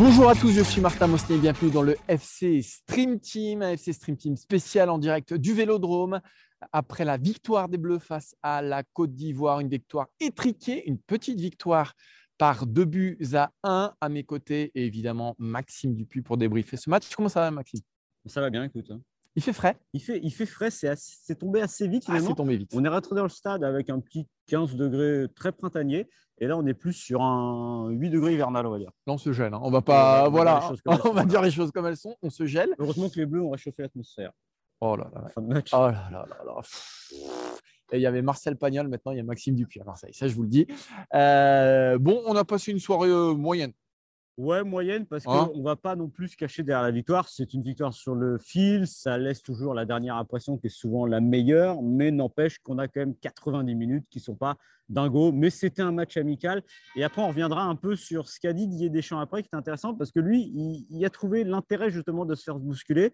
Bonjour à tous, je suis Martin Mosnier, bienvenue dans le FC Stream Team, un FC Stream Team spécial en direct du Vélodrome. Après la victoire des Bleus face à la Côte d'Ivoire, une victoire étriquée, une petite victoire par deux buts à un à mes côtés et évidemment Maxime Dupuis pour débriefer ce match. Comment ça va Maxime? Ça va bien, écoute. hein. Il fait frais Il fait, il fait frais, c'est assez- c'est tombé assez vite Ah, finalement. c'est tombé vite. on est rentré dans le stade avec un petit 15 degrés très printanier. Et là, on est plus sur un 8 degrés hivernal, on va dire. Là, on se gèle. hein. On va pas, on voilà, les choses comme elles on va sont. dire les choses comme elles sont. On se gèle. Heureusement que les Bleus ont réchauffé l'atmosphère. Oh là là. Fin de match. Oh là là là là. Et il y avait Marcel Pagnol, maintenant il y a Maxime Dupuis à Marseille. Ça, je vous le dis. Euh, bon, on a passé une soirée euh, moyenne. Ouais, moyenne, parce Hein qu'on ne va pas non plus se cacher derrière la victoire. C'est une victoire sur le fil. Ça laisse toujours la dernière impression qui est souvent la meilleure, mais n'empêche qu'on a quand même 90 minutes qui ne sont pas dingos. Mais c'était un match amical. Et après, on reviendra un peu sur ce qu'a dit Didier Deschamps après, qui est intéressant, parce que lui, il, il a trouvé l'intérêt justement de se faire bousculer.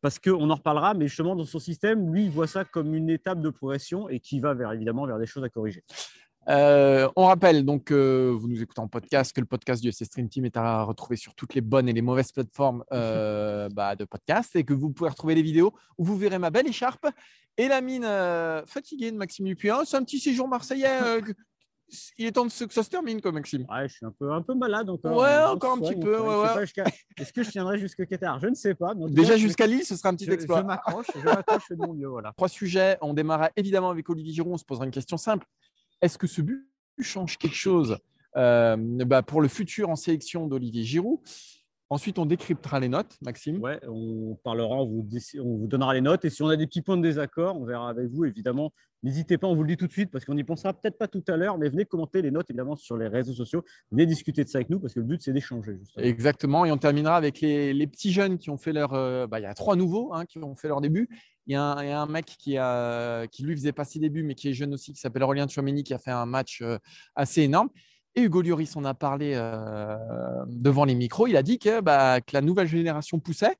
Parce qu'on en reparlera, mais justement, dans son système, lui, il voit ça comme une étape de progression et qui va vers, évidemment vers des choses à corriger. Euh, on rappelle donc, euh, vous nous écoutez en podcast, que le podcast du FC Stream Team est à retrouver sur toutes les bonnes et les mauvaises plateformes euh, bah, de podcast et que vous pouvez retrouver les vidéos où vous verrez ma belle écharpe et la mine euh, fatiguée de Maxime Dupuis. Ah, c'est un petit séjour marseillais. que- il est temps de que ça se termine, quoi, Maxime. Ouais, je suis un peu, un peu malade encore. Ouais, On encore un petit peu, ouais, ouais. jusqu'à- Est-ce que je tiendrai jusqu'au Qatar? Je ne sais pas. mais Déjà jusqu'à Lille, ce sera un petit je, exploit. je m'accroche, je m'accroche, je fais de mon mieux. Voilà. Trois sujets. On démarra évidemment avec Olivier Giroud. On se posera une question simple. Est-ce que ce but change quelque chose euh, bah, pour le futur en sélection d'Olivier Giroud? Ensuite, on décryptera les notes, Maxime. Ouais, on parlera, on vous, déci- on vous donnera les notes. Et si on a des petits points de désaccord, on verra avec vous, évidemment. N'hésitez pas, on vous le dit tout de suite, parce qu'on n'y pensera peut-être pas tout à l'heure, mais venez commenter les notes, évidemment, sur les réseaux sociaux. Venez discuter de ça avec nous, parce que le but, c'est d'échanger. Exactement. Et on terminera avec les, les petits jeunes qui ont fait leur. euh, bah, il y a trois nouveaux hein, qui ont fait leur début. Il y a un, mec qui, a, qui lui faisait pas ses débuts, mais qui est jeune aussi, qui s'appelle Aurélien Chouameni, qui a fait un match euh, assez énorme. Et Hugo Lloris en a parlé euh, devant les micros. Il a dit que, bah, que la nouvelle génération poussait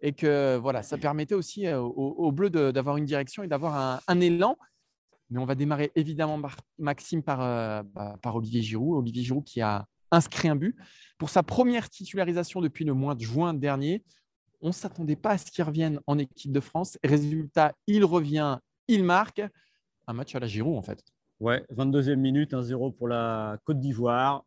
et que voilà, ça permettait aussi euh, aux, Bleus d'avoir une direction et d'avoir un, élan. Mais on va démarrer évidemment, Maxime, par, euh, bah, par Olivier Giroud. Olivier Giroud qui a inscrit un but pour sa première titularisation depuis le mois de juin dernier. On ne s'attendait pas à ce qu'il revienne en équipe de France. Résultat, il revient, il marque. Un match à la Giroud, en fait. Ouais, 22e minute, 1-0 pour la Côte d'Ivoire.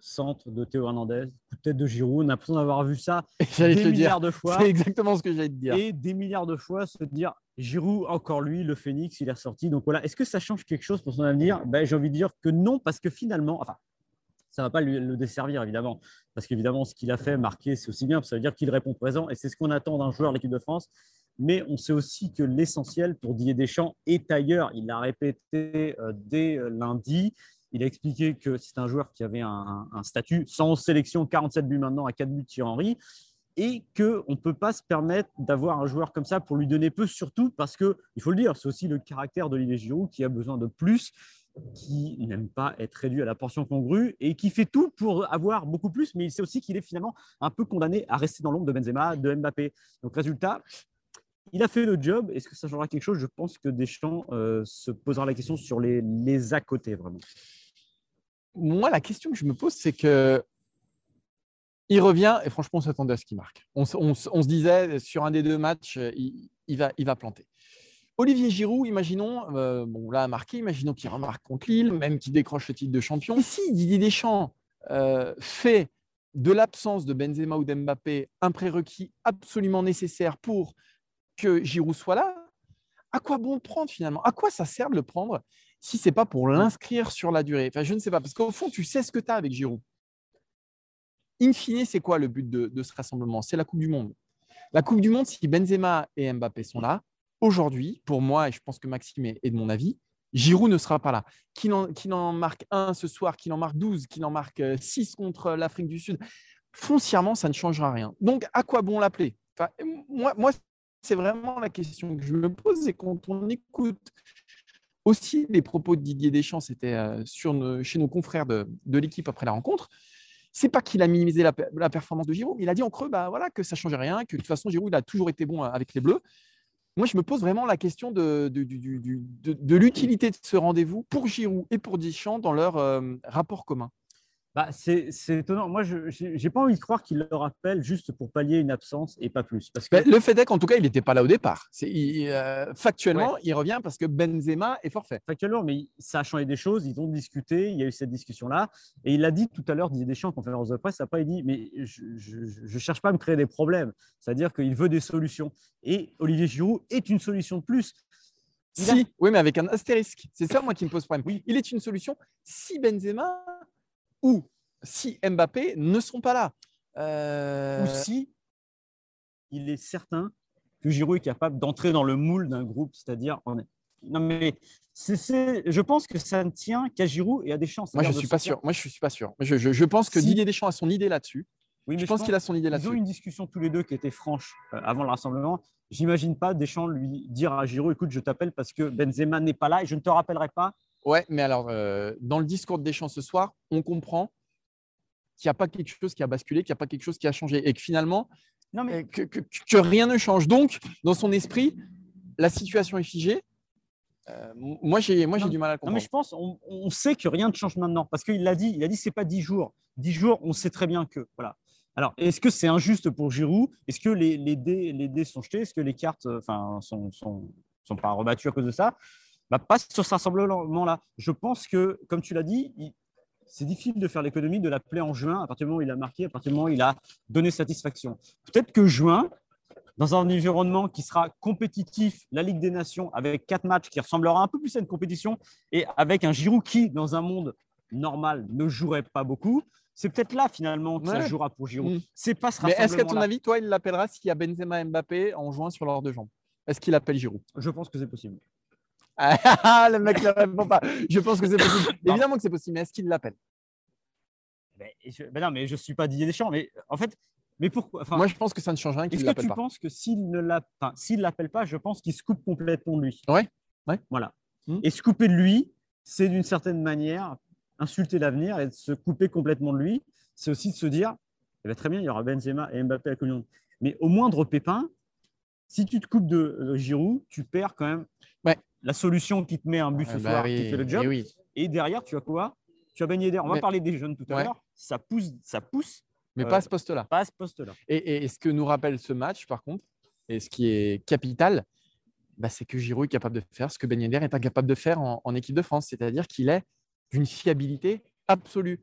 Centre de Théo Hernandez, coup de tête de Giroud. On a l'impression d'avoir vu ça des te le dire. milliards de fois. C'est exactement ce que j'allais te dire. et des milliards de fois se dire Giroud, encore lui, le Phoenix, il est ressorti. Donc voilà, est-ce que ça change quelque chose pour son avenir? Ben, J'ai envie de dire que non, parce que finalement, enfin, ça ne va pas lui, le desservir, évidemment. Parce qu'évidemment, ce qu'il a fait, marqué, c'est aussi bien. Ça veut dire qu'il répond présent et c'est ce qu'on attend d'un joueur de l'équipe de France. Mais on sait aussi que l'essentiel pour Didier Deschamps est ailleurs. Il l'a répété euh, dès lundi. Il a expliqué que c'est un joueur qui avait un, statut sans sélection, 47 buts maintenant à 4 buts de Thierry Henry et qu'on ne peut pas se permettre d'avoir un joueur comme ça pour lui donner peu, surtout parce que, il faut le dire, c'est aussi le caractère d'Olivier Giroud qui a besoin de plus, qui n'aime pas être réduit à la portion congrue et qui fait tout pour avoir beaucoup plus, mais il sait aussi qu'il est finalement un peu condamné à rester dans l'ombre de Benzema, de Mbappé. Donc, résultat, il a fait le job. Est-ce que ça changera quelque chose? Je pense que Deschamps euh, se posera la question sur les, les à côté, vraiment. Moi, la question que je me pose, c'est que il revient et franchement, on s'attendait à ce qu'il marque. On, se- disait sur un des deux matchs, il va, il va planter. Olivier Giroud, imaginons, euh, bon là, a marqué, imaginons qu'il remarque contre Lille, même qu'il décroche le titre de champion. Si Didier Deschamps euh, fait de l'absence de Benzema ou d'Mbappé un prérequis absolument nécessaire pour que Giroud soit là, à quoi bon le prendre finalement? À quoi ça sert de le prendre si c'est pas pour l'inscrire sur la durée? Enfin, je ne sais pas, parce qu'au fond, tu sais ce que tu as avec Giroud. in fine, c'est quoi le but de, ce rassemblement? C'est la Coupe du Monde. La Coupe du Monde, si Benzema et Mbappé sont là, aujourd'hui, pour moi, et je pense que Maxime est, de mon avis, Giroud ne sera pas là. Qu'il en, marque un ce soir, qu'il en marque 12, qu'il en marque 6 contre l'Afrique du Sud, foncièrement, ça ne changera rien. Donc, à quoi bon l'appeler? Moi, moi c'est vraiment la question que je me pose. Et quand on écoute aussi les propos de Didier Deschamps, c'était euh, chez nos confrères de, l'équipe après la rencontre. C'est pas qu'il a minimisé la, performance de Giroud, mais il a dit en creux bah, voilà, que ça ne changeait rien, que de toute façon, Giroud il a toujours été bon euh, avec les Bleus. Moi, je me pose vraiment la question de, l'utilité de ce rendez-vous pour Giroud et pour Deschamps dans leur euh, rapport commun. Bah, c'est étonnant. Moi, je n'ai pas envie de croire qu'il leur appelle juste pour pallier une absence et pas plus. Parce que... le fait est qu'en tout cas, il n'était pas là au départ. Euh, factuellement, il revient parce que Benzema est forfait. Factuellement, mais ça a changé des choses. Ils ont discuté. Il y a eu cette discussion-là. Et il a dit tout à l'heure, Didier Deschamps en conférence de presse, après, il dit Mais je ne cherche pas à me créer des problèmes. C'est-à-dire qu'il veut des solutions. Et Olivier Giroud est une solution de plus. si, oui, mais avec un astérisque. C'est ça, moi, qui me pose problème. Oui. Il est une solution si Benzema ou si Mbappé ne sont pas là. Euh, ou si il est certain que Giroud est capable d'entrer dans le moule d'un groupe, c'est-à-dire non mais je pense que ça ne tient qu'à Giroud et à Deschamps. Moi je suis pas sûr. Moi je suis pas sûr. Je, pense que Didier Deschamps a son idée là-dessus. Oui, mais je, pense, qu'il a son idée là-dessus. Ils ont une discussion tous les deux qui était franche euh, avant le rassemblement. J'imagine pas Deschamps lui dire à Giroud écoute, je t'appelle parce que Benzema n'est pas là et je ne te rappellerai pas. Ouais, mais alors euh, dans le discours de Deschamps ce soir, on comprend qu'il n'y a pas quelque chose qui a basculé, qu'il n'y a pas quelque chose qui a changé et que finalement, non, mais... Euh, que, rien ne change. Donc, dans son esprit, la situation est figée. Euh, moi, j'ai moi, du mal à comprendre. Non, mais je pense, on, sait que rien ne change maintenant parce qu'il l'a dit. Il a dit, c'est pas dix jours. Dix jours, on sait très bien que voilà. Alors, est-ce que c'est injuste pour Giroud? Est-ce que les, les, dés, les dés sont jetés? Est-ce que les cartes, enfin, sont, sont, sont pas rebattues à cause de ça? Bah, Pas sur ce rassemblement-là. Je pense que, comme tu l'as dit, c'est difficile de faire l'économie de l'appeler en juin, à partir du moment où il a marqué, à partir du moment où il a donné satisfaction. Peut-être que juin, dans un environnement qui sera compétitif, la Ligue des Nations, avec quatre matchs qui ressemblera un peu plus à une compétition, et avec un Giroud qui, dans un monde normal, ne jouerait pas beaucoup, c'est peut-être là finalement que ça jouera pour Giroud. Mm. C'est pas ce Mais est-ce qu'à ton avis, toi, il l'appellera s'il y a Benzema et Mbappé en juin sur leurs deux jambes? Est-ce qu'il appelle Giroud? Je pense que c'est possible. Ah, le mec ne répond pas. Je pense que c'est possible. Évidemment que c'est possible, mais est-ce qu'il l'appelle? Ben, ben, Non, mais je ne suis pas Didier Deschamps. Mais en fait, mais pourquoi Moi, je pense que ça ne change rien qu'il l'appelle pas. Est-ce que tu penses que s'il ne l'appelle pas, je pense qu'il se coupe complètement de lui Ouais. ouais. Voilà. Hmm. Et se couper de lui, c'est d'une certaine manière insulter l'avenir et de se couper complètement de lui. C'est aussi de se dire eh ben, très bien, il y aura Benzema et Mbappé à la Mais au moindre pépin, si tu te coupes de Giroud, tu perds quand même ouais la solution qui te met un but ce bah soir, qui fait le job. Et, derrière, tu as quoi? Tu as d'air. On va parler des jeunes tout à l'heure. Ça pousse, ça pousse. Mais pas à ce poste-là. Pas à ce poste-là. Et, ce que nous rappelle ce match, par contre, et ce qui est capital, bah, c'est que Giroud est capable de faire ce que Ben Yedder est incapable de faire en, équipe de France, c'est-à-dire qu'il est d'une fiabilité absolue.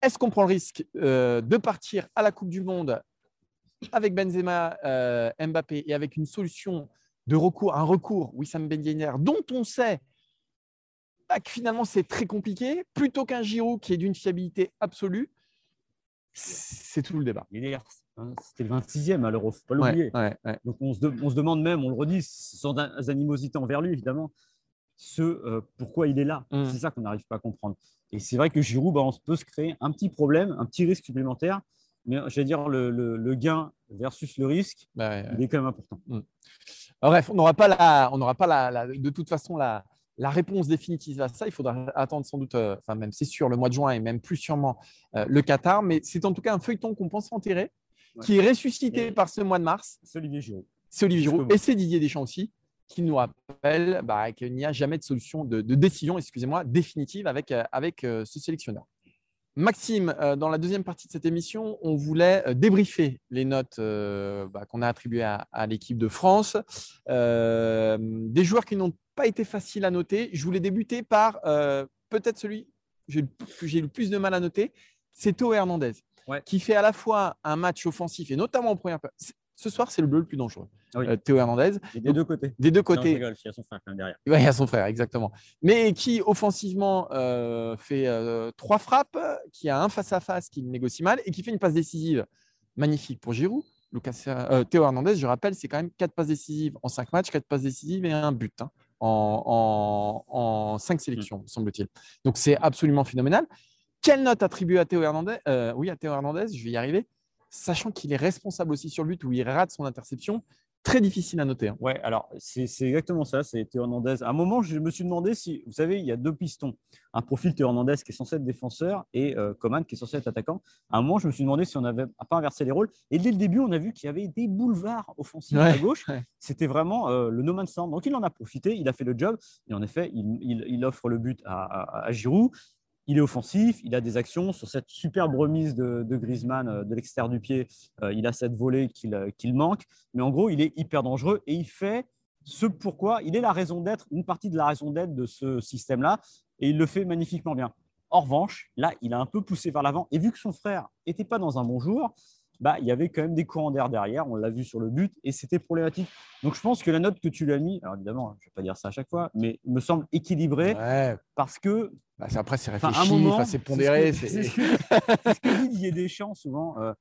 Est-ce qu'on prend le risque euh, de partir à la Coupe du Monde avec Benzema, euh, Mbappé et avec une solution de recours, un recours, Wissam Ben Yedder, dont on sait bah, que finalement c'est très compliqué, plutôt qu'un Giroud qui est d'une fiabilité absolue, c'est tout le débat. Hein, c'était le 26e à l'Euro, faut pas l'oublier. Donc on se, demande même, on le redit, sans animosité envers lui évidemment, ce euh, pourquoi il est là. Mm. C'est ça qu'on n'arrive pas à comprendre. Et c'est vrai que Giroud, bah, on peut se créer un petit problème, un petit risque supplémentaire, mais je vais dire le, gain versus le risque, bah, il est quand même important. Mm. Bref, on n'aura pas, la, on pas la, de toute façon la, la, réponse définitive à ça. Il faudra attendre sans doute, euh, enfin même c'est sûr, le mois de juin et même plus sûrement euh, le Qatar. Mais c'est en tout cas un feuilleton qu'on pense enterrer, qui est ressuscité par ce mois de mars. C'est Olivier Giroud. C'est Olivier Giroud et c'est Didier Deschamps aussi qui nous rappelle bah, qu'il n'y a jamais de solution de, décision, excusez-moi, définitive avec, euh, avec ce sélectionneur. Maxime, euh, dans la deuxième partie de cette émission, on voulait euh, débriefer les notes euh, bah, qu'on a attribuées à, l'équipe de France. des joueurs qui n'ont pas été faciles à noter. Je voulais débuter par peut-être celui que j'ai le plus de mal à noter, c'est Théo Hernandez, qui fait à la fois un match offensif et notamment en première Ce soir, c'est le bleu le plus dangereux. Ah oui. Euh, Théo Hernandez. Des Donc, deux côtés. Des deux Non, côtés. rigole, il y a son frère quand même derrière. Ouais, il y a son frère, exactement. Mais qui, offensivement, euh, fait euh, trois frappes, qui a un face-à-face qui négocie mal et qui fait une passe décisive magnifique pour Giroud. Lucas, Théo Hernandez, je rappelle, c'est quand même quatre passes décisives en cinq matchs, quatre passes décisives et un but hein, en, en, en cinq sélections, me semble-t-il. Donc, c'est absolument phénoménal. Quelle note attribuer à Théo Hernandez Oui, à Théo Hernandez, je vais y arriver. Sachant qu'il est responsable aussi sur le but où il rate son interception, très difficile à noter. hein. Ouais, alors c'est c'est exactement ça, c'est Théo Hernandez. À un moment, je me suis demandé si, vous savez, il y a deux pistons. Un profil Théo Hernandez qui est censé être défenseur et euh, Coman qui est censé être attaquant. À un moment, je me suis demandé si on n'avait pas inversé les rôles. Et dès le début, on a vu qu'il y avait des boulevards offensifs Ouais, à gauche. ouais. C'était vraiment euh, le no man's land. Donc il en a profité, il a fait le job. Et en effet, il, il- il offre le but à, à- à Giroud. Il est offensif, il a des actions. Sur cette superbe remise de, de Griezmann euh, de l'extérieur du pied, euh, il a cette volée qu'il euh, qu'il manque. Mais en gros, il est hyper dangereux et il fait ce pourquoi il est la raison d'être, une partie de la raison d'être de ce système-là, et il le fait magnifiquement bien. En revanche, là, il a un peu poussé vers l'avant, et vu que son frère n'était pas dans un bon jour, bah, il y avait quand même des courants d'air derrière, on l'a vu sur le but, et c'était problématique. Donc je pense que la note que tu lui as mis, alors évidemment, je ne vais pas dire ça à chaque fois, mais me semble équilibrée Ouais. parce que Bah, après, c'est réfléchi, enfin, c'est pondéré. C'est ce ce ce que dit Didier Deschamps souvent. euh,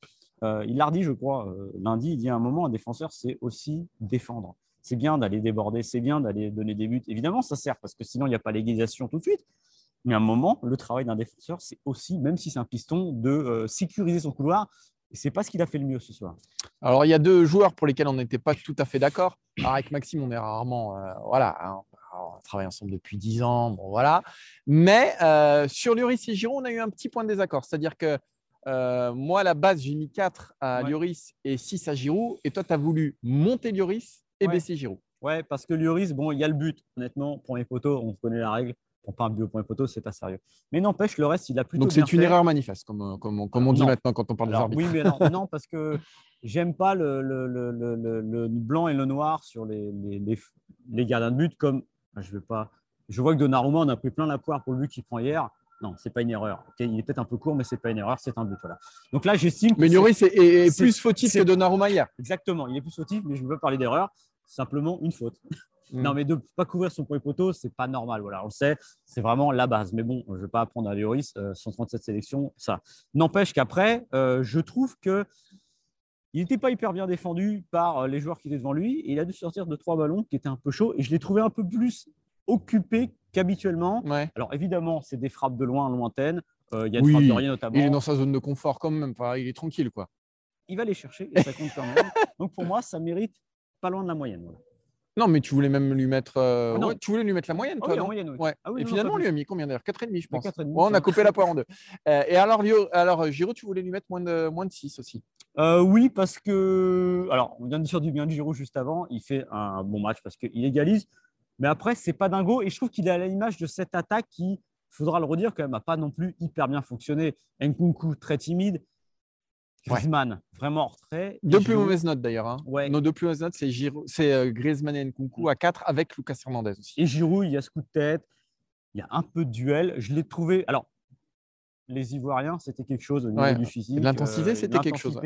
euh, il l'a redit, je crois, euh, lundi. Il dit à un moment, un défenseur, c'est aussi défendre. C'est bien d'aller déborder, c'est bien d'aller donner des buts. Évidemment, ça sert parce que sinon, il n'y a pas l'égalisation tout de suite. Mais à un moment, le travail d'un défenseur, c'est aussi, même si c'est un piston, de euh, sécuriser son couloir. Et c'est pas ce qu'il a fait le mieux ce soir. Alors, il y a deux joueurs pour lesquels on n'était pas tout à fait d'accord. Avec Maxime, on est rarement. euh, voilà, hein, on travaille ensemble depuis 10 ans. Bon, voilà. Mais euh, sur Lloris et Giroud, on a eu un petit point de désaccord. C'est-à-dire que euh, moi, à la base, j'ai mis 4 à Ouais. Lloris et 6 à Giroud. Et toi, tu as voulu monter Lloris et Ouais. baisser Giroud. Ouais, parce que Lloris, bon, il y a le but. Honnêtement, premier poteau, on connaît la règle. On but au premier poteau, c'est pas sérieux. Mais n'empêche, le reste, il a plutôt Donc, c'est une fait. erreur manifeste, comme, comme, comme on dit Non. maintenant quand on parle des arbitres. oui, mais non, non, parce que j'aime pas le, le, le, le- le- le blanc et le noir sur les, les, les, les gardiens de but. Comme je veux pas, je vois que Donnarumma en a pris plein la poire pour le but qu'il prend hier. Non, c'est pas une erreur. Il est peut-être un peu court, mais c'est pas une erreur, c'est un but. Voilà. Donc là, j'estime. que Mais Lloris est, est- est c'est- plus fautif que Donnarumma hier. Exactement, il est plus fautif, mais je ne veux pas parler d'erreur. Simplement une faute. Mm. Non, mais de ne pas couvrir son premier poteau, c'est pas normal. Voilà, on le sait, c'est vraiment la base. Mais bon, je ne vais pas apprendre à Lloris, euh, 137 sélections, ça. N'empêche qu'après, euh, je trouve que il n'était pas hyper bien défendu par euh, les joueurs qui étaient devant lui. Et il a dû sortir de trois ballons qui étaient un peu chauds. Et je l'ai trouvé un peu plus occupé qu'habituellement. Ouais. Alors évidemment, c'est des frappes de loin, lointaines. Euh, il y a des Oui, frappes de rien notamment. Il est dans sa zone de confort quand même. Il est tranquille, quoi. Il va les chercher et ça compte quand même. Donc pour moi, ça mérite pas loin de la moyenne. voilà. Non, mais tu voulais même lui mettre. euh, Ah ouais, tu voulais lui mettre la moyenne, Ah toi, oui, non moyenne, oui. Ouais. Ah oui, et non, finalement, on lui a mis combien d'ailleurs? 4,5, je pense. 4,5, Ouais, on ça. a coupé la poire en deux. Euh, et alors, Lio- alors, Giro, tu voulais lui mettre moins de, moins de 6 aussi? Euh, oui, parce que. Alors, on vient de dire du bien de Giroud juste avant. Il fait un bon match parce qu'il égalise. Mais après, c'est pas dingo. Et je trouve qu'il est à l'image de cette attaque qui, faudra le redire, quand même, n'a pas non plus hyper bien fonctionné. Nkunku, très timide. Ouais. Griezmann, vraiment en retrait. Et Deux plus Giroud- mauvaises notes d'ailleurs. hein. Ouais. Nos deux plus mauvaises notes, c'est euh, Griezmann et Nkunku à 4 avec Lucas Hernandez aussi. Et Giroud, il y a ce coup de tête. Il y a un peu de duel. Je l'ai trouvé. Alors, les Ivoiriens, c'était quelque chose au niveau Ouais. du physique. L'intensité, euh, c'était quelque chose,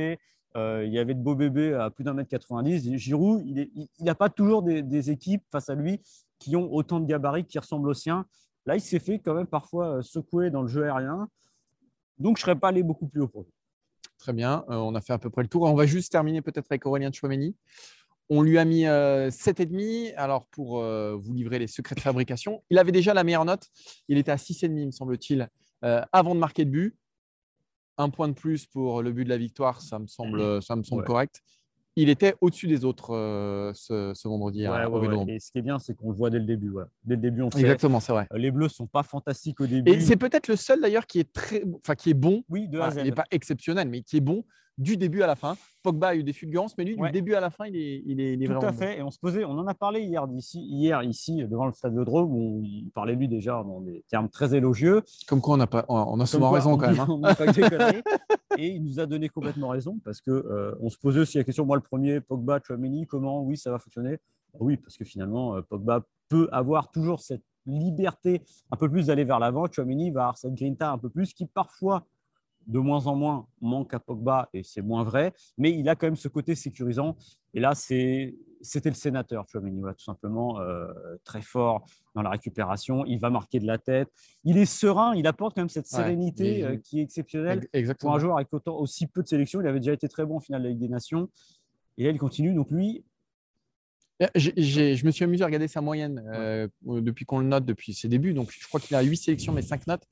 euh, il y avait de beaux bébés à plus d'un mètre 90. Et Giroud, il n'a pas toujours des, des équipes face à lui qui ont autant de gabarits qui ressemblent aux siens. Là, il s'est fait quand même parfois secouer dans le jeu aérien. Donc, je ne serais pas allé beaucoup plus haut pour lui. Très bien. Euh, on a fait à peu près le tour. On va juste terminer peut-être avec Aurélien Chouameni. On lui a mis euh, 7,5. Alors, pour euh, vous livrer les secrets de fabrication, il avait déjà la meilleure note. Il était à 6,5, me semble-t-il, euh, avant de marquer le but. Un point de plus pour le but de la victoire, ça me semble, ça me semble Ouais. correct. Il était au-dessus des autres euh, ce, ce vendredi à- Ouais, au ouais, ouais. Vélodrome. Et ce qui est bien, c'est qu'on le voit dès le début. Dès le début, on sait. Exactement, c'est vrai. euh, Les Bleus ne sont pas fantastiques au début. Et c'est peut-être le seul d'ailleurs qui est très, enfin qui est bon. oui, de A à Voilà, Z. il n'est pas exceptionnel, mais qui est bon du début à la fin. Pogba a eu des fulgurances, mais lui, Ouais. du début à la fin, il est, il est, il est Tout vraiment à bon. fait. Et on se posait, on en a parlé hier, d'ici, hier ici, devant le stade Vélodrome, où il parlait lui déjà dans des termes très élogieux. Comme quoi, on a, pas, on a souvent quoi, raison on quand dit- même. hein. on pas que. Et il nous a donné complètement raison parce que euh, on se posait aussi la question. Moi, le premier, Pogba, Chouameni, comment Oui, ça va fonctionner? Bah Oui, parce que finalement, euh, Pogba peut avoir toujours cette liberté un peu plus d'aller vers l'avant. Chouameni va avoir cette grinta un peu plus qui parfois de moins en moins manque à Pogba et c'est moins vrai, mais il a quand même ce côté sécurisant. Et là, c'était le sénateur, Chouameni, tout simplement, euh, très fort dans la récupération. Il va marquer de la tête. Il est serein, il apporte quand même cette sérénité euh, qui est exceptionnelle Exactement. pour un joueur avec autant, aussi peu de sélection. Il avait déjà été très bon en finale de la Ligue des Nations. Et là, il continue. Donc lui, euh, je me suis amusé à regarder sa moyenne depuis qu'on le note depuis ses débuts. Donc, je crois qu'il a 8 sélections, mais 5 notes.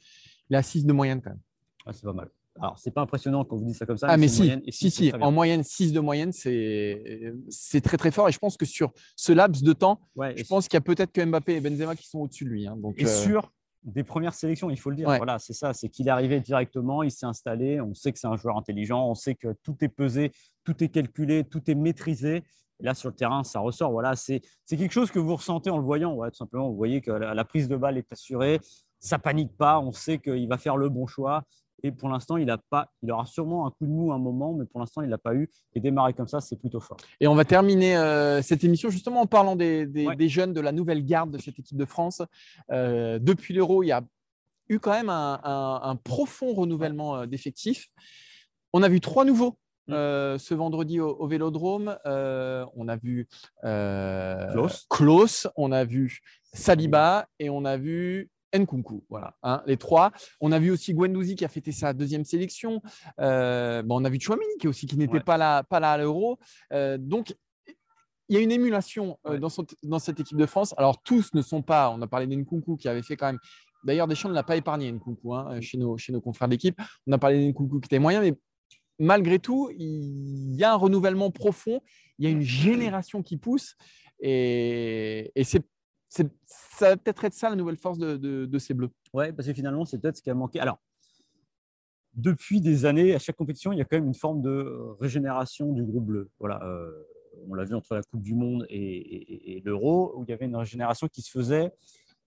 Il a 6 de moyenne quand même. Ah, c'est pas mal. Alors, c'est pas impressionnant quand vous dites ça comme ça. Ah, mais, si, si, si, en moyenne, 6 de moyenne, c'est très, très fort. Et je pense que sur ce laps de temps, je pense qu'il y a peut-être que Mbappé et Benzema qui sont au-dessus de lui. Hein. donc, et euh, sur des premières sélections, il faut le dire. Voilà, c'est ça. C'est qu'il est arrivé directement, il s'est installé. On sait que c'est un joueur intelligent. On sait que tout est pesé, tout est calculé, tout est maîtrisé. Et là, sur le terrain, ça ressort. Voilà, c'est quelque chose que vous ressentez en le voyant. tout simplement, vous voyez que la, la prise de balle est assurée. Ça panique pas. On sait qu'il va faire le bon choix. Et pour l'instant, il, a pas, il aura sûrement un coup de mou un moment, mais pour l'instant, il n'a pas eu. Et démarrer comme ça, c'est plutôt fort. Et on va terminer euh, cette émission justement en parlant des, des, jeunes de la nouvelle garde de cette équipe de France. Euh, depuis l'Euro, il y a eu quand même un, un, profond renouvellement euh, d'effectifs. On a vu trois nouveaux mm. ce vendredi au, Vélodrome. on a vu Klaus, on a vu Saliba et on a vu Nkunku, voilà, hein, les trois. On a vu aussi Gwendouzi qui a fêté sa deuxième sélection. Euh, on a vu Chouamini qui aussi qui n'était pas là, pas là à l'Euro. Euh, donc il y a une émulation euh, dans, dans, cette équipe de France. Alors tous ne sont pas. On a parlé d'Nkunku qui avait fait quand même. D'ailleurs, Deschamps ne l'a pas épargné Nkunku hein, chez nos chez nos confrères d'équipe. On a parlé d'Nkunku qui était moyen, mais malgré tout, il y a un renouvellement profond. Il y a une génération qui pousse et, et c'est ça va peut-être être ça la nouvelle force de, ces Bleus. Oui, parce que finalement, c'est peut-être ce qui a manqué. Alors, depuis des années, à chaque compétition, il y a quand même une forme de régénération du groupe bleu. Voilà, euh, on l'a vu entre la Coupe du Monde et, l'Euro, où il y avait une régénération qui se faisait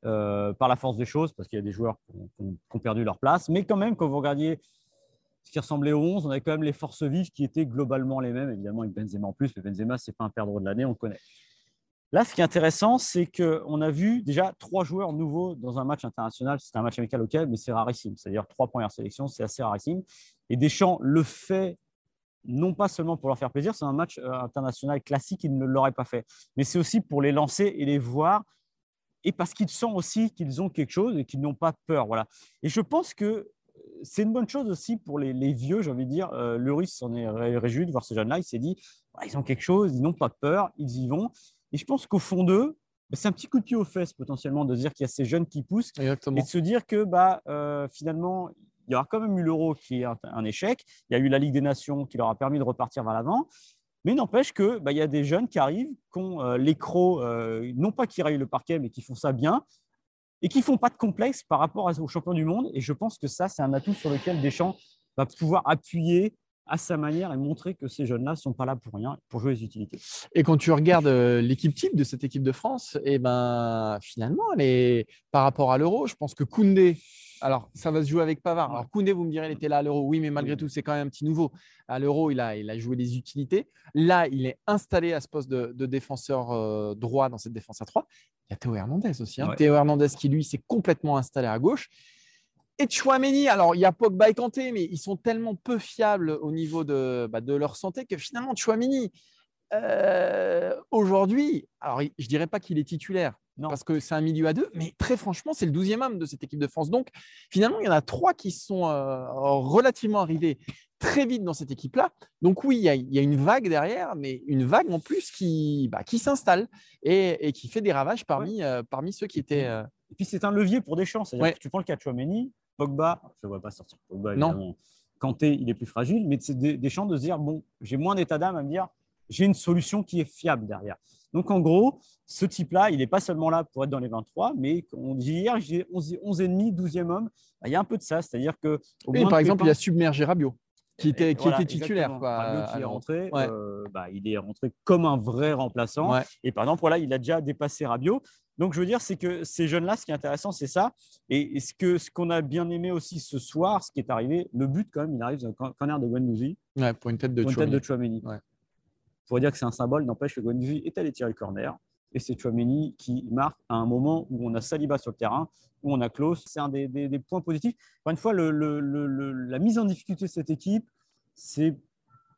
euh, par la force des choses, parce qu'il y a des joueurs qui ont, perdu leur place. Mais quand même, quand vous regardiez ce qui ressemblait au 11, on avait quand même les forces vives qui étaient globalement les mêmes, évidemment avec Benzema en plus, mais Benzema, ce n'est pas un perdre de l'année, on le connaît. Là, ce qui est intéressant, c'est qu'on a vu déjà trois joueurs nouveaux dans un match international. C'est un match amical, ok, mais c'est rarissime. C'est-à-dire trois premières sélections, c'est assez rarissime. Et Deschamps le fait non pas seulement pour leur faire plaisir, c'est un match euh, international classique, il ne l'aurait pas fait. Mais c'est aussi pour les lancer et les voir, et parce qu'ils sentent aussi qu'ils ont quelque chose et qu'ils n'ont pas peur. Voilà. Et je pense que c'est une bonne chose aussi pour les, vieux, j'ai envie de dire. Euh, le s'en est réjoui de voir ces jeunes-là. Il s'est dit, ils ont quelque chose, ils n'ont pas peur, ils y vont. Et je pense qu'au fond d'eux, bah, c'est un petit coup de pied aux fesses potentiellement de dire qu'il y a ces jeunes qui poussent et de se dire que bah, euh, finalement, il y aura quand même eu l'euro qui est un, échec. Il y a eu la Ligue des Nations qui leur a permis de repartir vers l'avant. Mais n'empêche qu'il bah, y a des jeunes qui arrivent, qui ont euh, les crocs, euh, non pas qui rayent le parquet, mais qui font ça bien et qui ne font pas de complexe par rapport aux champions du monde. Et je pense que ça, c'est un atout sur lequel Deschamps va pouvoir appuyer à sa manière et montrer que ces jeunes-là ne sont pas là pour rien, pour jouer les utilités. Et quand tu regardes euh, l'équipe type de cette équipe de France, et eh ben, finalement, elle par rapport à l'Euro, je pense que Koundé, alors ça va se jouer avec Pavard. Alors Koundé, vous me direz, il était là à l'Euro. Oui, mais malgré tout, c'est quand même un petit nouveau. À l'Euro, il a, il a joué des utilités. Là, il est installé à ce poste de, défenseur euh, droit dans cette défense à 3. Il y a Théo Hernandez aussi. Hein. Théo Hernandez qui, lui, s'est complètement installé à gauche et Chouameni, alors il y a Pogba et Kanté, mais ils sont tellement peu fiables au niveau de, bah, de leur santé que finalement Chouameni, euh, aujourd'hui, alors je dirais pas qu'il est titulaire, non. parce que c'est un milieu à deux, mais très franchement, c'est le 12e homme de cette équipe de France. Donc finalement, il y en a trois qui sont euh, relativement arrivés très vite dans cette équipe-là. Donc oui, il y, a, une vague derrière, mais une vague en plus qui, bah, qui s'installe et, qui fait des ravages parmi, euh, parmi ceux qui étaient. Et puis c'est un levier pour des chances. C'est-à-dire que tu prends le cas de Chouameni, Pogba, je ne vois pas sortir Pogba, évidemment. Kanté, il est plus fragile, mais c'est des, chances de se dire bon, j'ai moins d'état d'âme à me dire j'ai une solution qui est fiable derrière. Donc en gros, ce type-là, il n'est pas seulement là pour être dans les 23, mais on dit hier, j'ai 11, 11,5, 12e homme. Bah, il y a un peu de ça, c'est-à-dire que. par exemple, il y a submergé Rabiot qui était, qui était titulaire. Quoi, qui est rentré, euh, bah, il est rentré comme un vrai remplaçant. Et par exemple, voilà, il a déjà dépassé Rabiot. Donc, je veux dire, c'est que ces jeunes-là, ce qui est intéressant, c'est ça. Et, ce qu'on ce qu'on a bien aimé aussi ce soir, ce qui est arrivé, le but, quand même, il arrive dans un corner de Guendouzi. pour une tête de Chouameni. Pour dire que c'est un symbole, n'empêche que Guendouzi est allé tirer le corner. et c'est Chouameni qui marque à un moment où on a Saliba sur le terrain, où on a Klaus. C'est un des, points positifs. Encore une fois, la mise en difficulté de cette équipe, c'est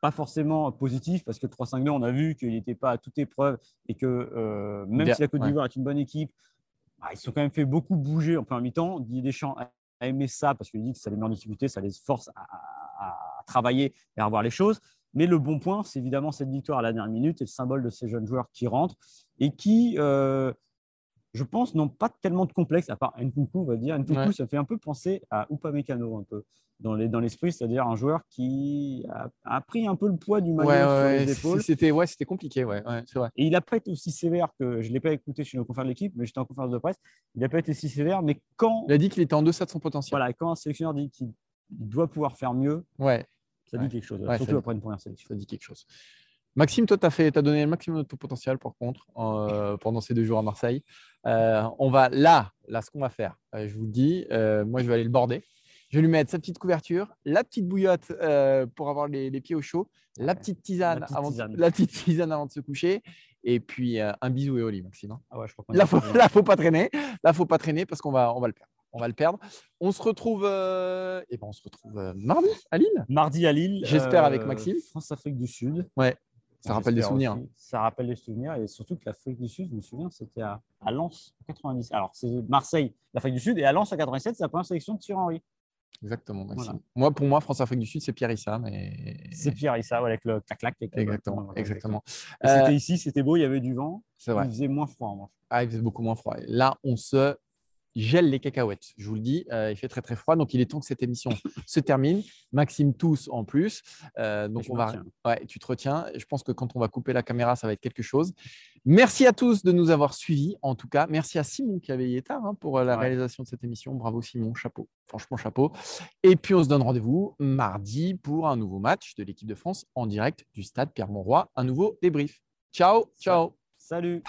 pas forcément positif parce que 3-5-2, on a vu qu'il n'était pas à toute épreuve et que euh, même si la Côte d'Ivoire est une bonne équipe, bah, ils sont quand même fait beaucoup bouger en première mi-temps. Didier Deschamps a aimé ça parce qu'il dit que ça les met en difficulté, ça les force à, travailler et à revoir les choses. Mais le bon point, c'est évidemment cette victoire à la dernière minute et le symbole de ces jeunes joueurs qui rentrent et qui, euh, je pense, n'ont pas tellement de complexe, à part Nkunku, on va dire. Nkunku, ça fait un peu penser à Upamecano, un peu, dans l'esprit, c'est-à-dire un joueur qui a, pris un peu le poids du maillot sur les épaules. C'était ouais, compliqué, ouais, c'est vrai. Et il n'a pas été aussi sévère que, je ne l'ai pas écouté chez nos confrères de l'équipe, mais j'étais en conférence de presse, il n'a pas été si sévère, mais quand… Il a dit qu'il était en deçà de son potentiel. Voilà, quand un sélectionneur dit qu'il doit pouvoir faire mieux, ouais. Ça dit quelque chose, surtout après une première sélection. Ça dit quelque chose. Maxime, toi, tu as, as, donné le maximum de ton potentiel, pour contre, euh, pendant ces deux jours à Marseille. Euh, on va là, là, ce qu'on va faire, euh, je vous le dis, moi, je vais aller le border. Je vais lui mettre sa petite couverture, la petite bouillotte pour avoir les, pieds au chaud, la petite tisane, la petite avant, tisane. La petite tisane avant de se coucher, et puis un bisou et au lit, Maxime. Hein. Ah ouais, je crois là, faut, là, faut pas traîner. Là, faut pas traîner parce qu'on va, on va le perdre on va le perdre. On se retrouve, euh, eh ben on se retrouve euh, mardi à Lille. Mardi à Lille. J'espère avec Maxime. France-Afrique du Sud. Ouais. Ça rappelle des souvenirs. Ça rappelle des souvenirs et surtout que l'Afrique du Sud, je me souviens, c'était à, Lens en 90. Alors, c'est Marseille, l'Afrique du Sud, et à Lens en 87, c'est la première sélection de Thierry Henry. Exactement. Moi, pour moi, France-Afrique du Sud, c'est Pierre Issa. Mais... C'est Pierre Issa, avec le clac-clac. Exactement. exactement. C'était ici, c'était beau, il y avait du vent. Vrai. Il faisait moins froid. En ah, il faisait beaucoup moins froid. Là, on se gèle les cacahuètes. Je vous le dis, euh, il fait très très froid, donc il est temps que cette émission se termine. Maxime tous en plus, euh, donc on va. Ouais, tu te retiens. Je pense que quand on va couper la caméra, ça va être quelque chose. Merci à tous de nous avoir suivis. En tout cas, merci à Simon qui avait été tard hein, pour euh, la réalisation de cette émission. Bravo Simon, chapeau. Franchement, chapeau. Et puis on se donne rendez-vous mardi pour un nouveau match de l'équipe de France en direct du stade Pierre-Mauroy. Un nouveau débrief. Ciao, ciao. Salut.